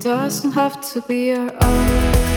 doesn't have to be your own.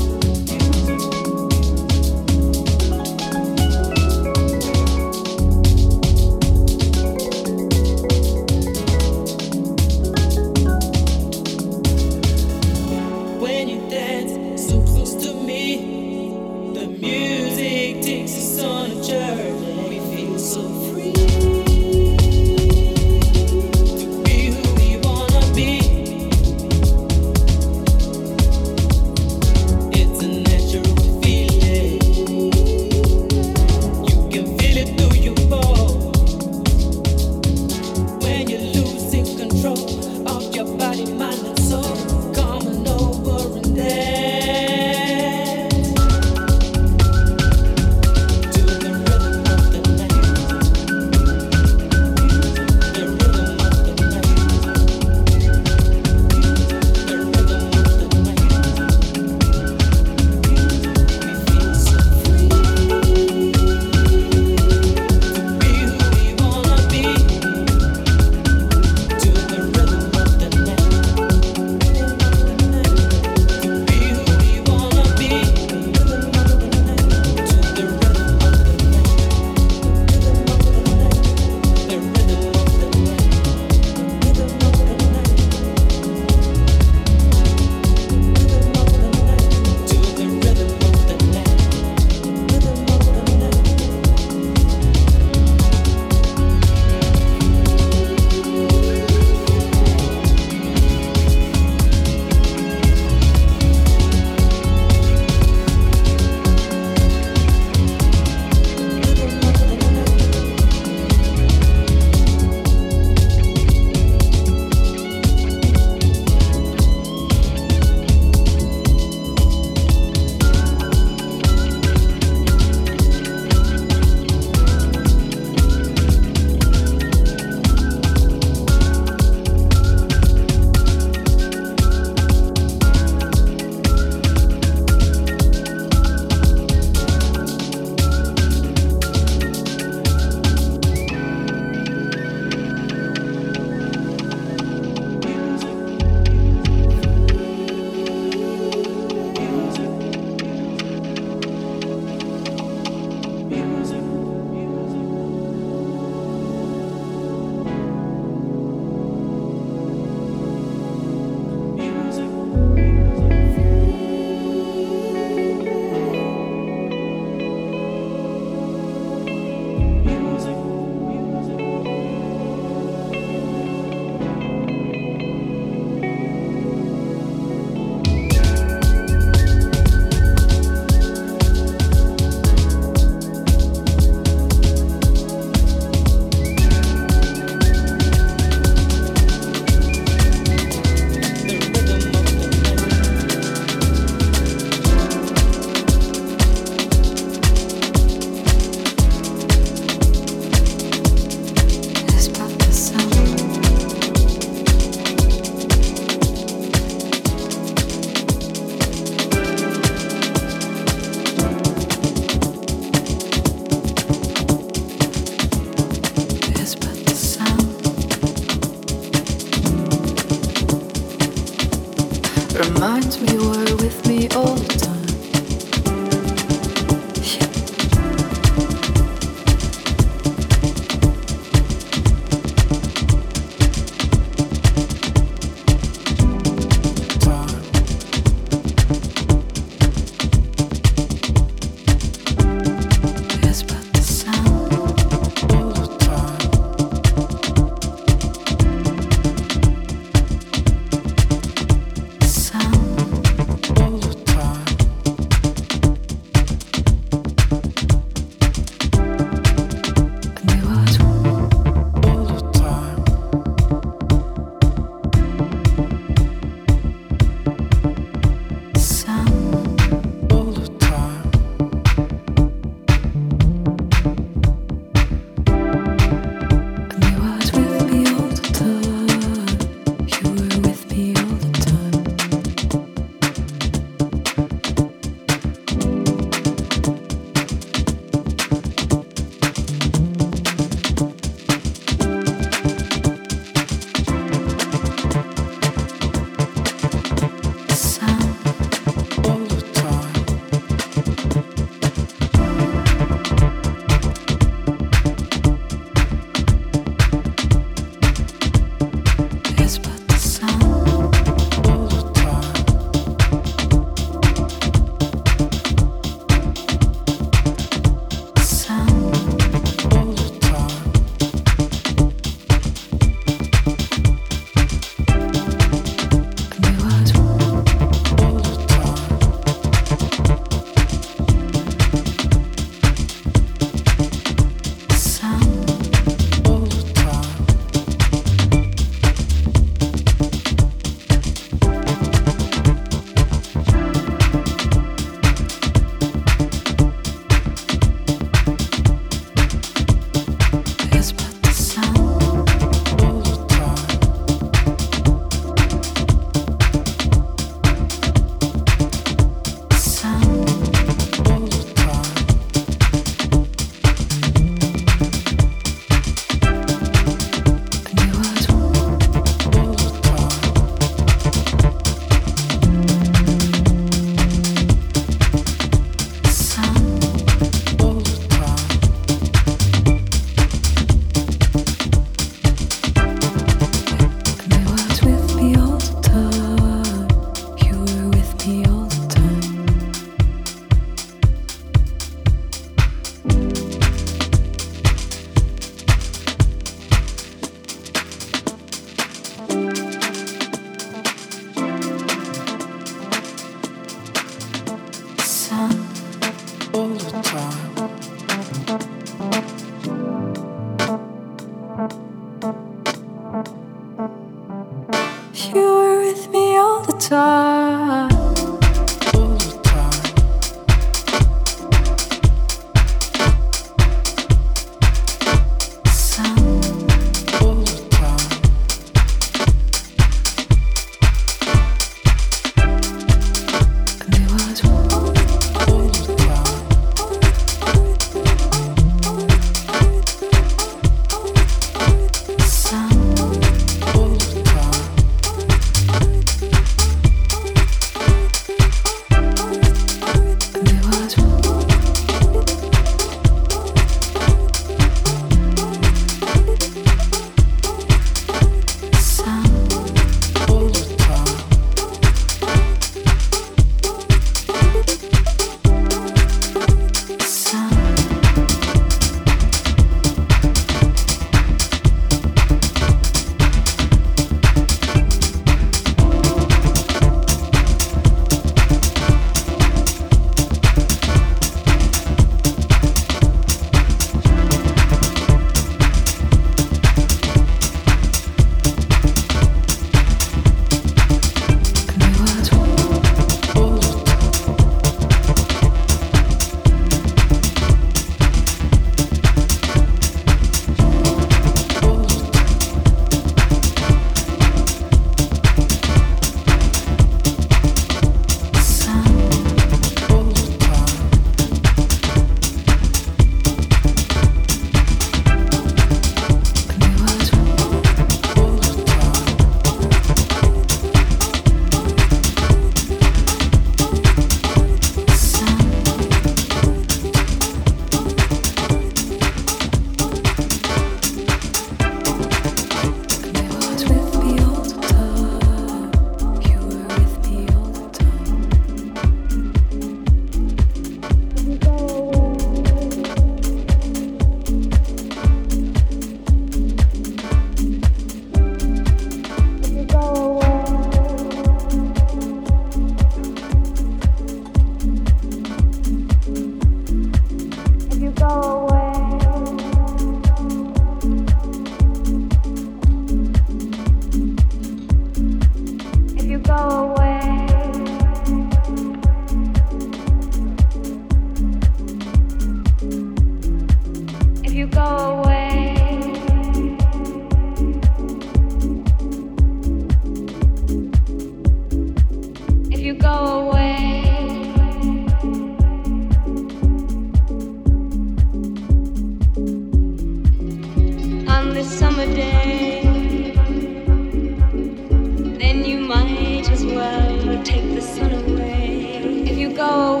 Tchau!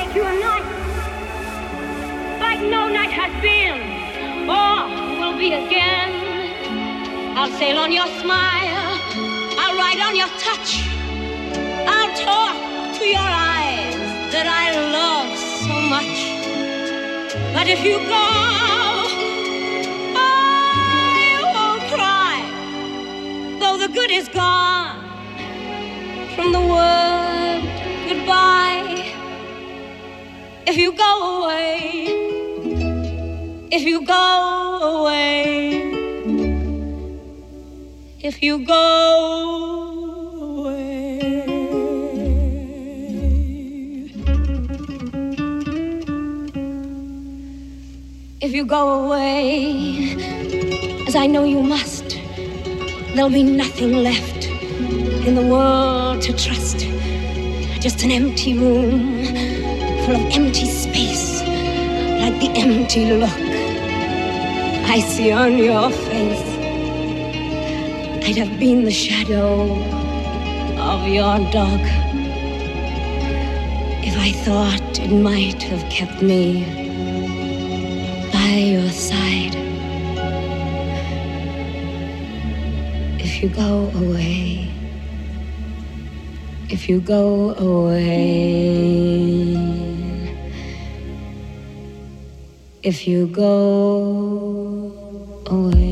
make you a night. Like no night has been, or will be again. I'll sail on your smile, I'll ride on your touch, I'll talk to your eyes that I love so much. But if you go, I won't cry, though the good is gone from the word Goodbye. If you go away, if you go away, if you go away, if you go away, as I know you must, there'll be nothing left in the world to trust, just an empty room full of empty space, like the empty look I see on your face. I'd have been the shadow of your dog if I thought it might have kept me by your side. If you go away if you go away if you go away.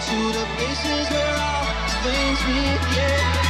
To the places where all things. Yeah.